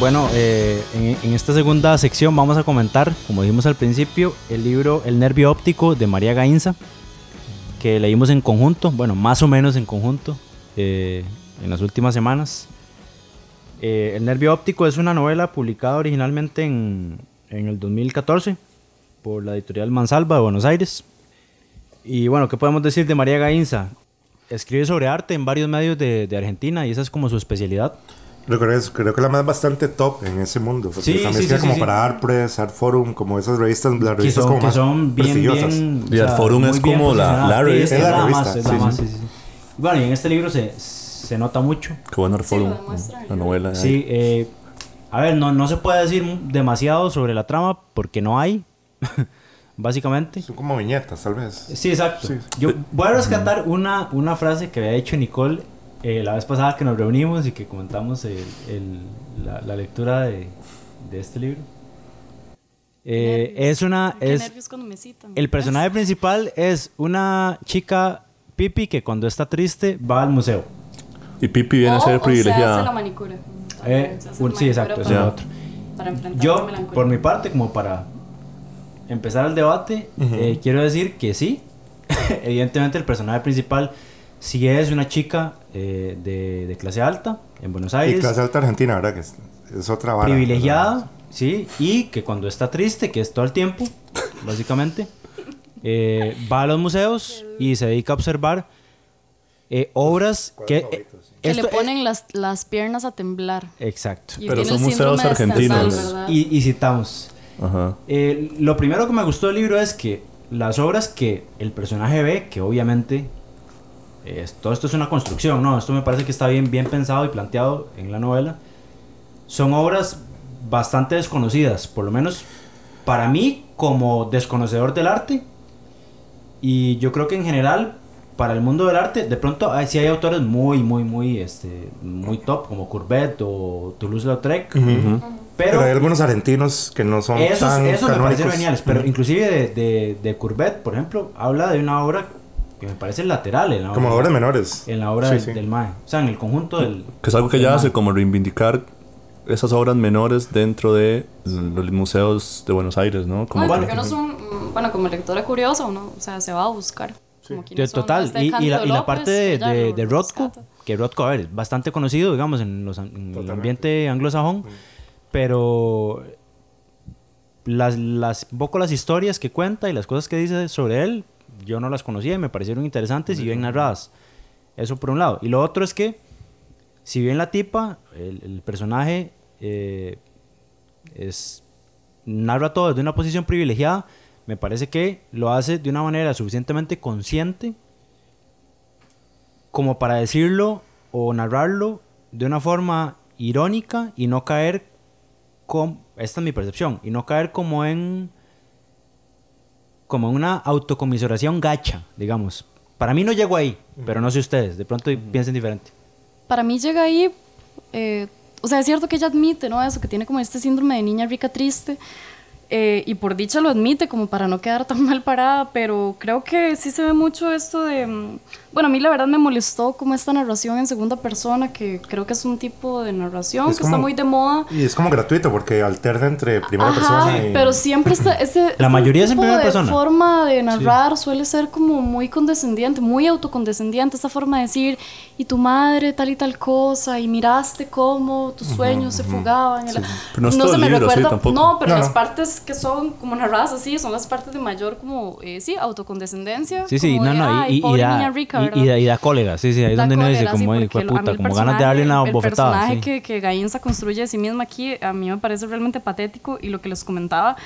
Bueno, eh, en, esta segunda sección vamos a comentar, como dijimos al principio, el libro El nervio óptico de María Gainza, que leímos en conjunto, bueno, más o menos en conjunto, eh, en las últimas semanas. Eh, el nervio óptico es una novela publicada originalmente en, en el 2014 por la editorial Mansalva de Buenos Aires. Y bueno, ¿qué podemos decir de María Gainza? Escribe sobre arte en varios medios de Argentina y esa es como su especialidad. Recuerdo eso, creo que la más bastante top en ese mundo. Sí, también sí, escribe sí, como sí. para Art Press, Art Forum, como esas revistas, las revistas son, como que más son bien, prestigiosas. bien... Y el Forum muy es como la- la Sí, revista. Es, la la revista, más, es sí, la sí. más, sí, sí, sí. Bueno, y en este libro se, se nota mucho. Qué bueno Sí, forum, la novela. Sí, eh, a ver, no, no se puede decir demasiado sobre la trama porque no hay, [laughs] básicamente. Son como viñetas, tal vez. Sí, exacto. Yo voy a rescatar una, una frase que había dicho Nicole eh, la vez pasada que nos reunimos y que comentamos el- el- la, la lectura de, de este libro. Eh, es una... Qué Es, nervios cuando me citan. el personaje principal es una chica pipi que cuando está triste va al museo. Y Pipi viene a ser o se hace la privilegiada. manicura. Eh, Se hace un- la sí, manicura exacto, ese para- es otro. Para Yo, por mi parte, como para empezar el debate, eh, quiero decir que sí. [laughs] Evidentemente, el personaje principal sí es una chica eh, de, de clase alta en Buenos Y Aires, clase alta argentina, ¿verdad? Que es, es otra vara. privilegiada, sí, y que cuando está triste, que es todo el tiempo, [laughs] básicamente, eh, va a los museos y se dedica a observar eh, obras que. que esto le es- ponen las, las piernas a temblar. exacto. Y Pero son museos argentinos. Y, y citamos. Ajá. Eh, lo primero que me gustó del libro es que las obras que el personaje ve, que obviamente eh, todo esto es una construcción, ¿no? Esto me parece que está bien, bien pensado y planteado en la novela. Son obras bastante desconocidas, por lo menos para mí como desconocedor del arte. Y yo creo que en general, para el mundo del arte, de pronto hay, sí hay autores muy, muy, muy, este, muy top, como Courbet o Toulouse-Lautrec. Pero, Pero hay algunos argentinos que no son esos, tan esos me parecen geniales, pero inclusive de, de, de Courbet, por ejemplo, habla de una obra que me parece lateral en la Como obra, obras menores. en la obra Sí, del, sí. del Mae. O sea, en el conjunto del... Que es algo que ella Mae. hace, como reivindicar esas obras menores dentro de los museos de Buenos Aires, ¿no? Como Ay, bueno. porque uno es un, mm, bueno, como lectora curiosa, uno, o sea, se va a buscar. como De- son, total, este y, la, y la López, parte de, de, de Rothko, que Rothko, a ver, es bastante conocido, digamos, en, los, en el ambiente anglosajón, pero las, las, un poco las historias que cuenta y las cosas que dice sobre él, yo no las conocía y me parecieron interesantes y bien narradas. Eso por un lado. Y lo otro es que, si bien la tipa, el, el personaje, eh, es, narra todo desde una posición privilegiada, me parece que lo hace de una manera suficientemente consciente como para decirlo o narrarlo de una forma irónica y no caer con esta es mi percepción y no caer como en como una autocomiseración gacha digamos para mí no llego ahí pero no sé ustedes de pronto piensen diferente Para mí llega ahí, eh, o sea, es cierto que ella admite, ¿no? Eso, que tiene como este síndrome de niña rica triste. Eh, y por dicha lo admite, como para no quedar tan [laughs] mal parada, pero creo que sí se ve mucho esto de... mm, Bueno, a mí la verdad me molestó como esta narración en segunda persona, que creo que es un tipo de narración Es que está como- muy de moda. Y es como gratuito porque alterna entre primera Ajá, persona y... pero siempre está [laughs] ese, ese mayoría es en primera de persona. forma de narrar suele ser como muy condescendiente, muy autocondescendiente, esa forma de decir, y tu madre tal y tal cosa, y miraste cómo tus sueños se fugaban. y la- Pero no es todo el libro, sí, tampoco. No, pero No, las no. partes que son como narradas así son las partes de mayor como, eh, sí, autocondescendencia. sí sí no de, no "Ay, y, y, da, rica", y- y da, cólera sí sí ahí es donde uno dice sí, como "Ay, porque hijo de a mí puta el como ganas de darle una el bofetada personaje sí. que, que Gainza construye de sí misma aquí, a mí me parece realmente patético y lo que les comentaba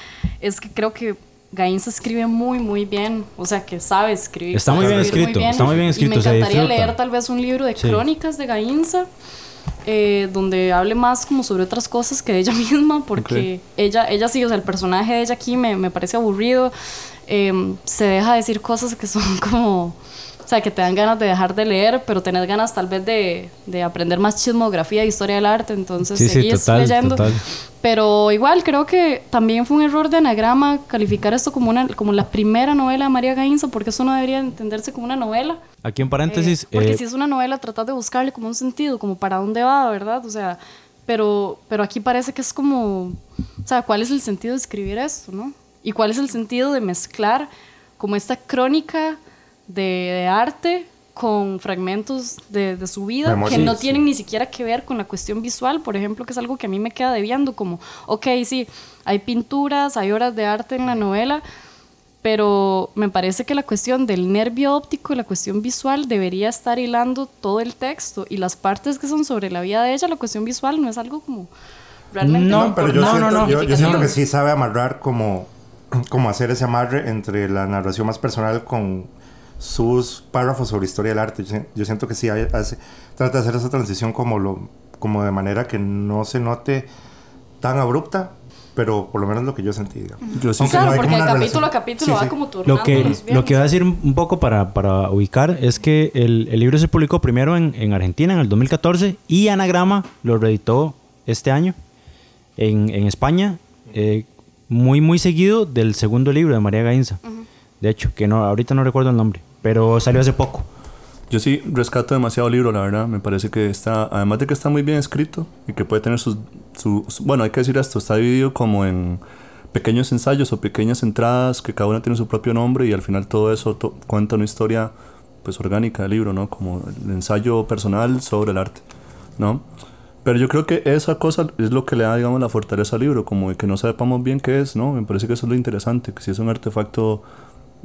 es que creo que Gainza escribe muy, muy bien, o sea, que sabe escribir. Está muy bien escrito, está muy bien escrito, Y me encantaría leer tal vez un libro de Sí. crónicas de Gainza. Eh, donde hable más como sobre otras cosas que de ella [laughs] misma, porque ella, ella sí, o sea, el personaje de ella aquí me, me parece aburrido, eh, se deja decir cosas que son [laughs] como, o sea, que te dan ganas de dejar de leer, pero tenés ganas tal vez de, de aprender más chismografía, historia del arte, entonces Sí, sí, seguís total, leyendo. total. Pero igual creo que también fue un error de anagrama calificar esto como, una, como la primera novela de María Gainza, porque eso no debería entenderse como una novela. aquí en paréntesis Eh, porque eh, si es una novela, tratas de buscarle como un sentido, como para dónde va, ¿verdad? O sea, pero, pero aquí parece que es como, o sea, ¿cuál es el sentido de escribir esto, no? Y cuál es el sentido de mezclar como esta crónica de, de arte con fragmentos de, de su vida que Sí, no sí. tienen ni siquiera que ver con la cuestión visual, por ejemplo, que es algo que a mí me queda debiendo, como, ok, sí, hay pinturas, hay obras de arte en la novela, pero me parece que la cuestión del nervio óptico y la cuestión visual debería estar hilando todo el texto y las partes que son sobre la vida de ella, la cuestión visual no es algo como realmente... No, No, pero yo, No, siento, no, no. yo, yo siento que sí sabe amarrar como, como hacer ese amarre entre la narración más personal con sus párrafos sobre historia del arte. Yo, si- yo siento que sí hace, trata de hacer esa transición como, lo, como de manera que no se note tan abrupta, pero por lo menos lo que yo sentí. digamos. Yo sí Claro, no hay porque capítulo a capítulo Sí, va sí. como turnando Lo que, los lo que voy a decir un poco para, para ubicar es que el, el libro se publicó primero en, en Argentina en el 2014 y Anagrama lo reeditó este año en, en España, eh, muy muy seguido del segundo libro de María Gainza. De hecho, que no ahorita no recuerdo el nombre, pero salió hace poco. Yo sí rescato demasiado libro, la verdad. Me parece que está, además de que está muy bien escrito y que puede tener sus, su, su- bueno, hay que decir esto, está dividido como en pequeños ensayos o pequeñas entradas que cada una tiene su propio nombre y al final todo eso to- cuenta una historia pues orgánica del libro, ¿no? Como el ensayo personal sobre el arte, ¿no? Pero yo creo que esa cosa es lo que le da, digamos, la fortaleza al libro, como de que no sepamos bien qué es, ¿no? Me parece que eso es lo interesante, que si es un artefacto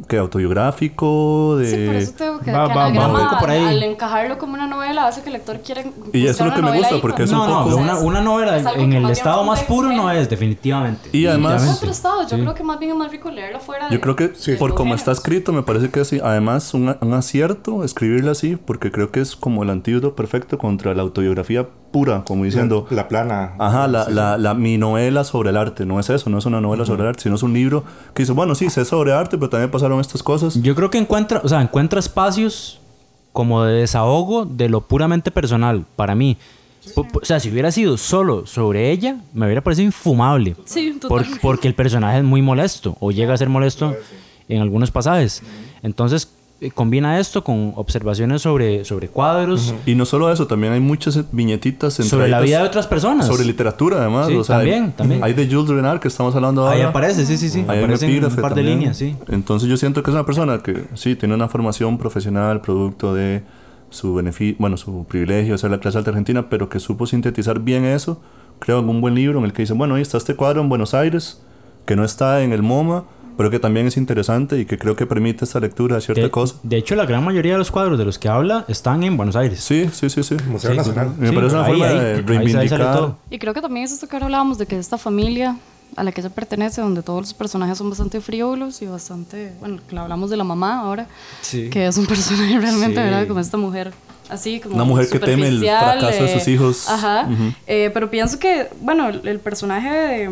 que autobiográfico, de... Sí, por eso tengo que, Va- que va- va por ahí. al, encajarlo como una novela hace que el lector quiera Y eso es lo que me gusta, ahí, porque es un No, no, poco- una, una novela Es en el estado más puro no es, definitivamente. Y además- Es otro estado, yo Sí. creo que más bien es más rico leerlo fuera Yo de- creo que de por como está escrito, me parece que es además un, un acierto escribirlo así, porque creo que es como el antídoto perfecto contra la autobiografía pura, como diciendo, La, la plana. ajá, la, Sí. la, la- mi novela sobre el arte, no es eso, no es una novela sobre el arte, sino es un libro que dice, bueno, sí, sé sobre arte, pero también pasaron estas cosas. Yo creo que encuentra, o sea, encuentra espacios como de desahogo de lo puramente personal para mí. O sea, si hubiera sido solo sobre ella, me hubiera parecido infumable. Sí, Por- totalmente. porque el personaje es muy molesto o llega a ser molesto en algunos pasajes. Entonces, eh, combina esto con observaciones sobre, sobre cuadros, Y no solo eso, también hay muchas viñetitas sobre la vida de otras personas. sobre literatura, además. Sí, o sea, hay- también, también. Hay de Jules Renard que estamos hablando ahora. Ahí aparece, sí, sí, sí. Aparecen epígrafe un par de también. líneas, sí. Entonces yo siento que es una persona que sí tiene una formación profesional producto de su beneficio, bueno, su privilegio de ser la clase alta argentina, pero que supo sintetizar bien eso, creo en un buen libro en el que dice, bueno, ahí está este cuadro en Buenos Aires, que no está en el MoMA, pero que también es interesante y que creo que permite esta lectura de cierta De, cosa. de hecho, la gran mayoría de los cuadros de los que habla están en Buenos Aires. Sí, sí, sí, sí. Museo Sí. Nacional. Me Sí, parece una ahí, forma ahí. de reivindicar. todo. Y creo que también es esto que ahora hablábamos de que esta familia a la que ella pertenece, donde todos los personajes son bastante frívolos y bastante, bueno, que hablamos de la mamá ahora, Sí. que es un personaje realmente, Sí. ¿verdad? Como esta mujer, así como Una mujer que teme el fracaso de sus hijos. Ajá. Ujú. Eh, pero pienso que, bueno, el, el personaje de,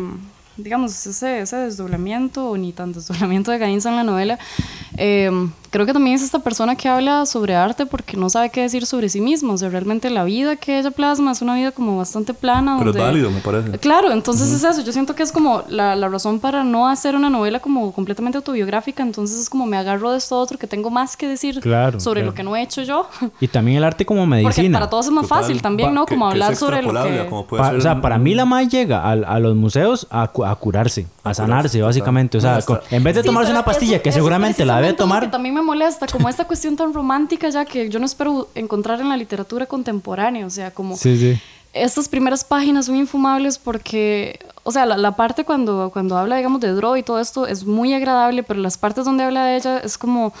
digamos, ese, ese desdoblamiento, o ni tan desdoblamiento de Gainza en la novela, eh, creo que también es esta persona que habla sobre arte porque no sabe qué decir sobre sí mismo. O sea, realmente la vida que ella plasma es una vida como bastante plana. Pero es válido, me parece. Claro, entonces es eso. Yo siento que es como la, la razón para no hacer una novela como completamente autobiográfica. Entonces es como me agarro de esto otro que tengo más que decir Claro, sobre claro. lo que no he hecho yo. Y también el arte como [laughs] Porque medicina. para todos es más Total. fácil también, ¿no? que- Como que hablar sobre lo que... a como puede Pa- ser o sea, un- para mí la MAE llega al- a, los museos a, cu- a curarse, a sanarse, básicamente. O sea, Bueno, co- hasta- en vez de Sí, tomarse una pastilla eso- que eso seguramente la debe tomar, que también me molesta, como esta cuestión tan romántica ya que yo no espero encontrar en la literatura contemporánea. O sea, como... Sí, sí. Estas primeras páginas son infumables porque, o sea, la, la parte cuando, cuando habla, digamos, de Dro y todo esto es muy agradable, pero las partes donde habla de ella es como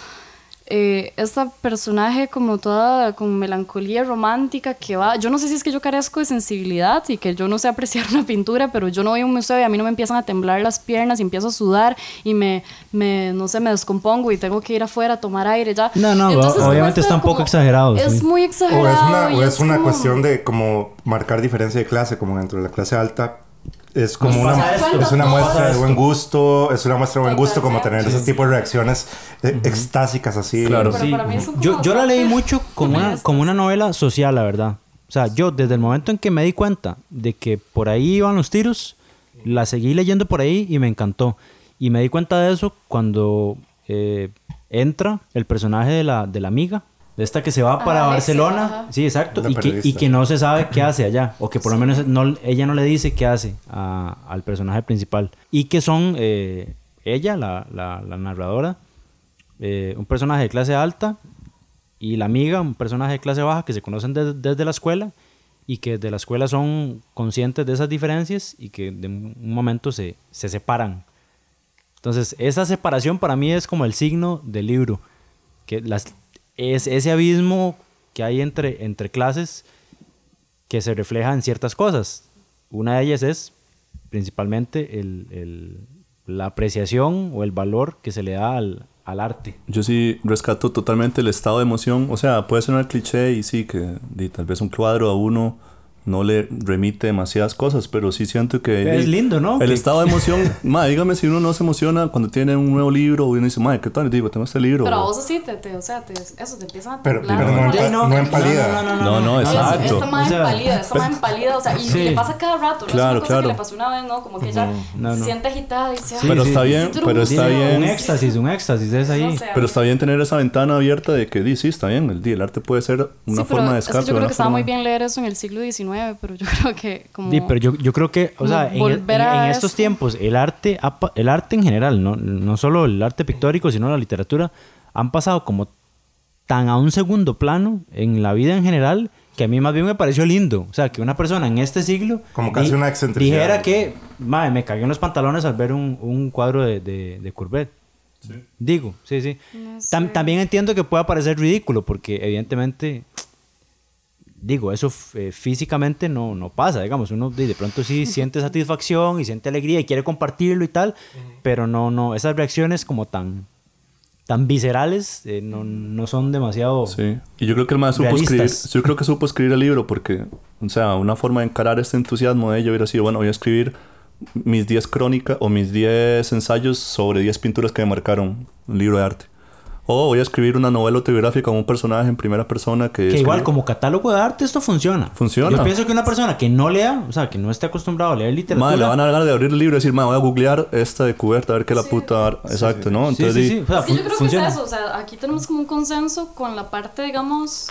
eh, esta personaje como toda con melancolía romántica que va, yo no sé si es que yo carezco de sensibilidad y que yo no sé apreciar una pintura, pero yo no voy a un museo y a mí no me empiezan a temblar las piernas y empiezo a sudar y me, me no sé, me descompongo y tengo que ir afuera a tomar aire ya. No, no, Entonces, obviamente está un poco exagerado, Es sí. muy O exagerado. es una, o es una como- cuestión de como marcar diferencia de clase, como dentro de la clase alta. Es como una, es una muestra de buen gusto, es una muestra de buen gusto como tener Totalmente. ese tipo de reacciones eh, extásicas así. Claro. Sí. Yo, yo la leí mucho como una, como una novela social, la verdad. O sea, yo desde el momento en que me di cuenta de que por ahí iban los tiros, la seguí leyendo por ahí y me encantó. Y me di cuenta de eso cuando eh, entra el personaje de la, de la amiga, de esta que se va para Alexia, Barcelona. Sí, exacto. Y que, y que no se sabe qué hace allá. O que por lo menos no, ella no le dice qué hace a- al personaje principal. Y que son eh, ella, la, la- la narradora, eh, un personaje de clase alta y la amiga, un personaje de clase baja que se conocen de- desde la escuela y que desde la escuela son conscientes de esas diferencias y que de un momento se, se separan. Entonces, esa separación para mí es como el signo del libro, que las, es ese abismo que hay entre, entre clases que se refleja en ciertas cosas. Una de ellas es principalmente el, el, la apreciación o el valor que se le da al, al arte. Yo sí rescato totalmente el estado de emoción. O sea, puede un cliché y sí, que tal vez un cuadro a uno no le remite demasiadas cosas, pero sí siento que... Es lindo, ¿no? El estado de emoción, [laughs] ma, dígame si uno no se emociona cuando tiene un nuevo libro o uno dice, ma, ¿qué tal? Digo, tengo este libro. Pero a o- vos sí, te, te- o sea, te, eso te empieza a Pero- pero no ¿no? no. No, no, Es- exacto. Esta sea, empalida, esta madre empalida, o sea, y, y Sí. le pasa cada rato, ¿no? Claro, es una cosa claro. que le pasó una vez, ¿no? Como que ella No, se no. siente agitada y dice, Sí, pero sí. está bien, pero está Un bien. éxtasis, un éxtasis es ahí. No Pero está bien tener esa ventana abierta de que, di, sí, está bien, el, di, el arte puede ser una forma de escape. yo creo que estaba muy bien leer eso en el siglo XIX, pero yo [laughs] creo que como... Sí, pero yo, yo creo que, o sea, en, Como en- volver a en estos eso. tiempos, el arte, el arte en general, no, no solo el arte pictórico, sino la literatura, han pasado como tan a un segundo plano en la vida en general que a mí más bien me pareció lindo. O sea, que una persona en este siglo Como casi di- una excentricidad. dijera que, madre, me cagué en los pantalones al ver un, un cuadro de, de, de Courbet. Digo, sí, sí. No Tam- sé. también entiendo que pueda parecer ridículo porque evidentemente digo, eso eh, físicamente no, no pasa, digamos, uno de, de pronto sí [laughs] siente satisfacción y siente alegría y quiere compartirlo y tal, pero no, no, esas reacciones como tan, tan viscerales eh, no, no son demasiado... Sí, y yo creo que el más supo escribir, yo creo que supo escribir el libro porque, o sea, una forma de encarar este entusiasmo de ella hubiera sido, bueno, voy a escribir mis 10 crónicas o mis 10 ensayos sobre 10 pinturas que me marcaron un libro de arte. O voy a escribir una novela autobiográfica con un personaje en primera persona que... Que igual como catálogo de arte esto funciona. Funciona. Yo pienso que una persona que no lea, o sea, que no esté acostumbrado a leer literatura... Madre, le van a dar ganas de abrir el libro y decir, madre, voy a googlear esta de cubierta a ver qué la puta... Exacto, ¿no? Sí, Entonces, sí, sí, o sea, Es que yo creo funciona. que es eso, o sea, aquí tenemos como un consenso con la parte, digamos,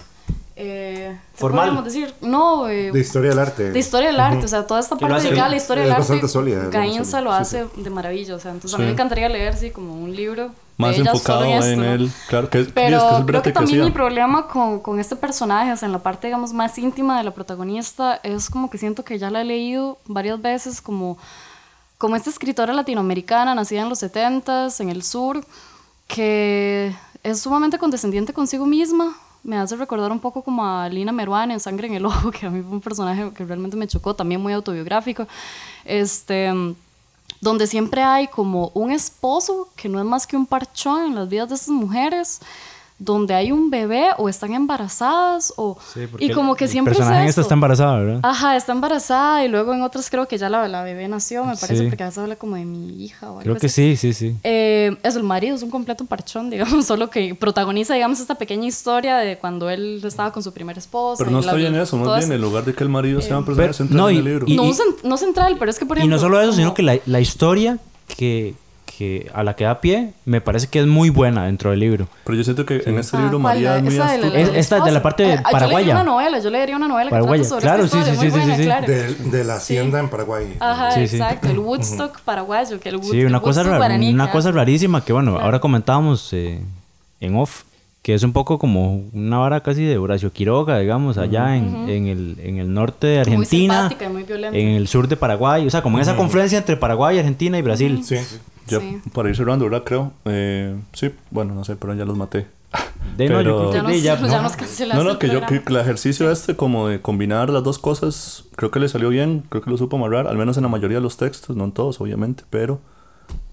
eh, ¿qué Formal. decir? No, eh, De historia del arte. de historia del arte, o sea, toda esta parte dedicada a la historia Es del arte, sólida, Gainza lo sí, hace de maravilla, o sea, entonces a Sí. mí me encantaría leer, sí, como un libro más enfocado en, esto, en ¿no? él. Claro, que, Pero es que es el creo que también mi problema con, con este personaje, o sea, en la parte, digamos, más íntima de la protagonista, es como que siento que ya la he leído varias veces como, como esta escritora latinoamericana, nacida en los 70s, en el sur, que es sumamente condescendiente consigo misma. Me hace recordar un poco como a Lina Meruane en Sangre en el Ojo, [laughs] que a mí fue un personaje que realmente me chocó, también muy autobiográfico. Este donde siempre hay como un esposo que no es más que un parchón en las vidas de estas mujeres, donde hay un bebé o están embarazadas o Sí, porque y como que el siempre personaje en es esta esto. está embarazada, ¿verdad? Ajá, está embarazada y luego en otras creo que ya la, la bebé nació, me parece, Sí. porque a veces habla como de mi hija o algo Creo que así. sí, sí, sí. Eh, eso, el marido es un completo parchón, [laughs] digamos, solo que protagoniza, digamos, esta pequeña historia de cuando él estaba con su primera esposa. Pero no y está bien eso, más bien en lugar de que el marido sea un personaje central no, en y- el libro. y- no, no central, pero es que por Y ejemplo... no solo eso, sino que la, la historia que, que a la que da pie me parece que es muy buena dentro del libro. Pero yo siento que en este Ah, libro. María es muy Esa de la-. Es- esta de la parte Ah, Yo paraguaya. leería una novela, yo leería una novela que Paraguaya. trata sobre Claro, esta sí, historia, sí, muy sí, sí, buena, sí. claro. De, de la hacienda en Paraguay. Ajá, Sí, sí. exacto, el Woodstock paraguayo, que el, Wood- Sí, el una cosa, Woodstock ra- guaraní, una claro. cosa rarísima que, bueno, ahora comentábamos eh, en off, que es un poco como una vara casi de Horacio Quiroga, digamos, allá en, en el, en el norte de Muy Argentina, simpática y muy violenta. en el sur de Paraguay, o sea, como en esa confluencia entre Paraguay, Argentina y Brasil. Sí. Ya Sí. para ir cerrando, ¿verdad? Creo. Eh, sí, bueno, no sé, pero ya los maté. [laughs] De, no, yo creo Pero- Ya que nos, de- ya- no. nos cancelaste No, no, el que yo programa. creo que el ejercicio este como de combinar las dos cosas, creo que le salió bien, creo que lo supo amarrar, al menos en la mayoría de los textos, no en todos, obviamente, pero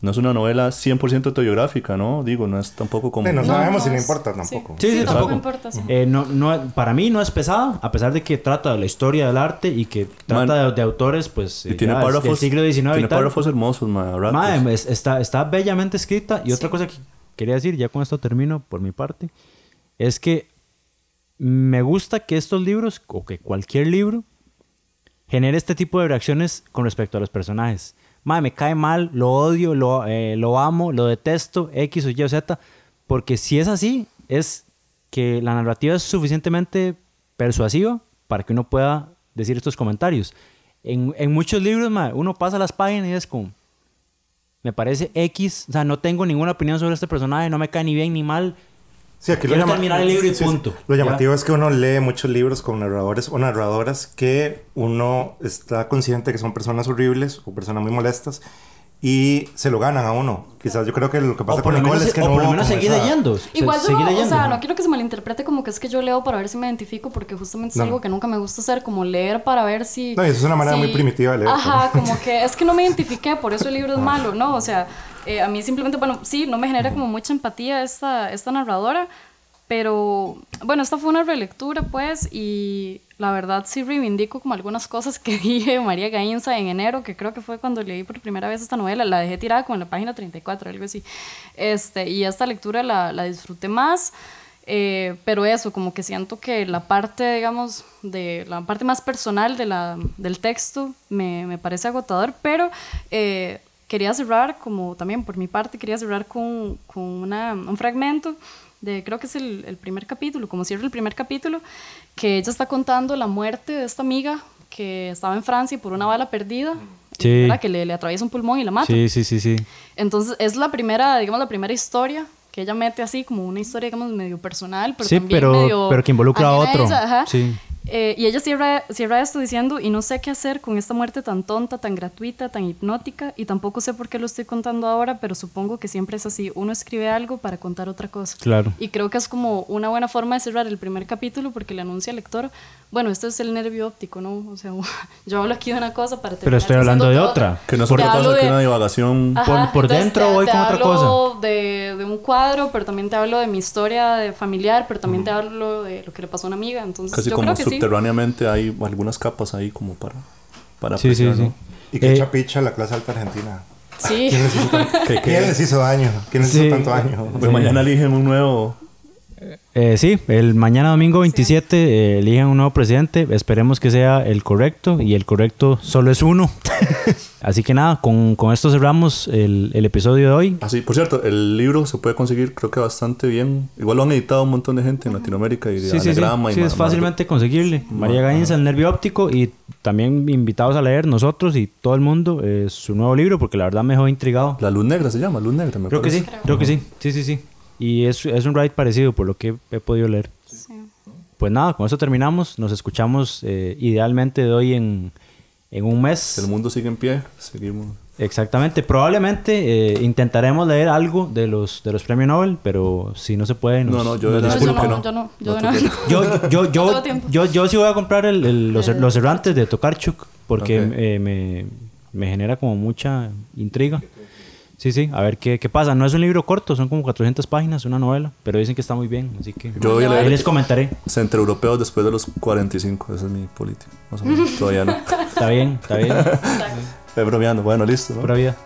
no es una novela 100% autobiográfica, ¿no? Digo, no es tampoco como... Sí, no sabemos si no, le importa sí. tampoco. Sí, sí, tampoco tampoco. importa, sí. Eh, no, no, para mí no es pesada, a pesar de que trata de la historia del arte y que trata Man. de, de autores, pues, Y eh, tiene ya, del párrafos, siglo XIX tiene y tal. párrafos hermosos, ma, a ratos. Mae, es- está, está bellamente escrita. Y otra cosa que quería decir, ya con esto termino por mi parte, es que me gusta que estos libros, o que cualquier libro, genere este tipo de reacciones con respecto a los personajes. Mae, me cae mal, lo odio, lo, eh, lo amo, lo detesto, X o Y o Z. Porque si es así, es que la narrativa es suficientemente persuasiva para que uno pueda decir estos comentarios. En, en muchos libros, mae, uno pasa las páginas y es como, me parece X, o sea, no tengo ninguna opinión sobre este personaje, no me cae ni bien ni mal. Sí, aquí Quiero terminar el libro y sí, sí. punto. Lo Ya. llamativo es que uno lee muchos libros con narradores o narradoras que uno está consciente que son personas horribles o personas muy molestas y se lo ganan a uno. Quizás yo creo que lo que pasa con lo Nicole es que o no por lo menos seguí esa- leyendo. se- Igual yo no, o leyendo. sea, no quiero que se malinterprete como que es que yo leo para ver si me identifico, porque justamente es No. algo que nunca me gusta hacer, como leer para ver si... No, y eso es una manera muy primitiva de leer, Ajá, como que es que no me [laughs] identifiqué, por eso el libro es malo, ¿no? O sea, eh, a mí simplemente, bueno, sí, no me genera como mucha empatía esta, esta narradora, pero bueno, esta fue una relectura, pues, y la verdad sí reivindico como algunas cosas que [laughs] dije María Gainza en enero, que creo que fue cuando leí por primera vez esta novela, la dejé tirada como en la página 34, algo así. Este, y esta lectura la, la disfruté más. eh, pero eso, como que siento que la parte, digamos, de la parte más personal de la, del texto me, me parece agotador, pero eh, quería cerrar, como también por mi parte, quería cerrar con, con una, un fragmento de, creo que es el, el primer capítulo, como cierra el primer capítulo, que ella está contando la muerte de esta amiga que estaba en Francia por una bala perdida, Sí. que le, le atraviesa un pulmón y la mata. Sí, sí, sí, sí. Entonces es la primera, digamos, la primera historia que ella mete así como una historia, digamos, medio personal, pero Sí, también pero- medio pero que involucra a otro. ella, ajá. Sí. Eh, y ella cierra, cierra esto diciendo, y no sé qué hacer con esta muerte tan tonta, tan gratuita, tan hipnótica, y tampoco sé por qué lo estoy contando ahora, pero supongo que siempre es así, uno escribe algo para contar otra cosa. Claro. Y creo que es como una buena forma de cerrar el primer capítulo porque le anuncia al lector, bueno, esto es el nervio óptico, ¿no? O sea, [laughs] yo hablo aquí de una cosa para terminar estoy hablando de otra. otra. Que no es otra hablo cosa que de- una divagación. Por- por entonces dentro te- voy te con otra hablo De, de un cuadro, pero también te hablo de mi historia de familiar, pero también te hablo de lo que le pasó a una amiga. Entonces, Casi yo como creo que sí. Subterráneamente hay algunas capas ahí como para, para Sí, sí, apreciar, sí. ¿no? Y que Eh, echa picha la clase alta argentina. Sí. ¿Quién les hizo, [laughs] tan- ¿Qué- ¿Quién les hizo daño? ¿Quién les Sí. hizo tanto daño? Pues mañana eligen un nuevo. Eh, sí, el mañana domingo 27 eh, eligen un nuevo presidente. Esperemos que sea el correcto y el correcto solo es uno. [laughs] Así que nada, con, con esto cerramos el, el episodio de hoy. Así, por cierto, el libro se puede conseguir creo que bastante bien. Igual lo han editado un montón de gente en Latinoamérica y de Sí, sí, y sí, es fácilmente conseguible. María. Gainza, El Nervio Óptico y también invitados a leer nosotros y todo el mundo eh, su nuevo libro porque la verdad me dejó intrigado. La luz negra se llama, luz negra, me Creo que sí, parece. creo que sí, sí, sí, sí. Y es, es un ride parecido por lo que he podido leer. Sí. Pues nada, con eso terminamos. Nos escuchamos eh, idealmente de hoy en, en un mes. El mundo sigue en pie, seguimos. Exactamente. Probablemente eh, intentaremos leer algo de los, de los premios Nobel, pero si no se puede, nos, No, no, yo nos No, yo no, que no. yo no, yo No Yo, yo, yo, sí voy a comprar el- el- los, los errantes de Tokarczuk porque eh, me, me genera como mucha intriga. Sí, sí, a ver qué, qué pasa. No es un libro corto, son como 400 páginas, una novela, pero dicen que está muy bien, así que Yo voy a ahí leer les comentaré. centroeuropeos después de los 45, esa es mi política. Más o menos, todavía no. [laughs] Está bien, está bien. [laughs] Estoy bromeando, bueno, listo. ¿no? Pura vida.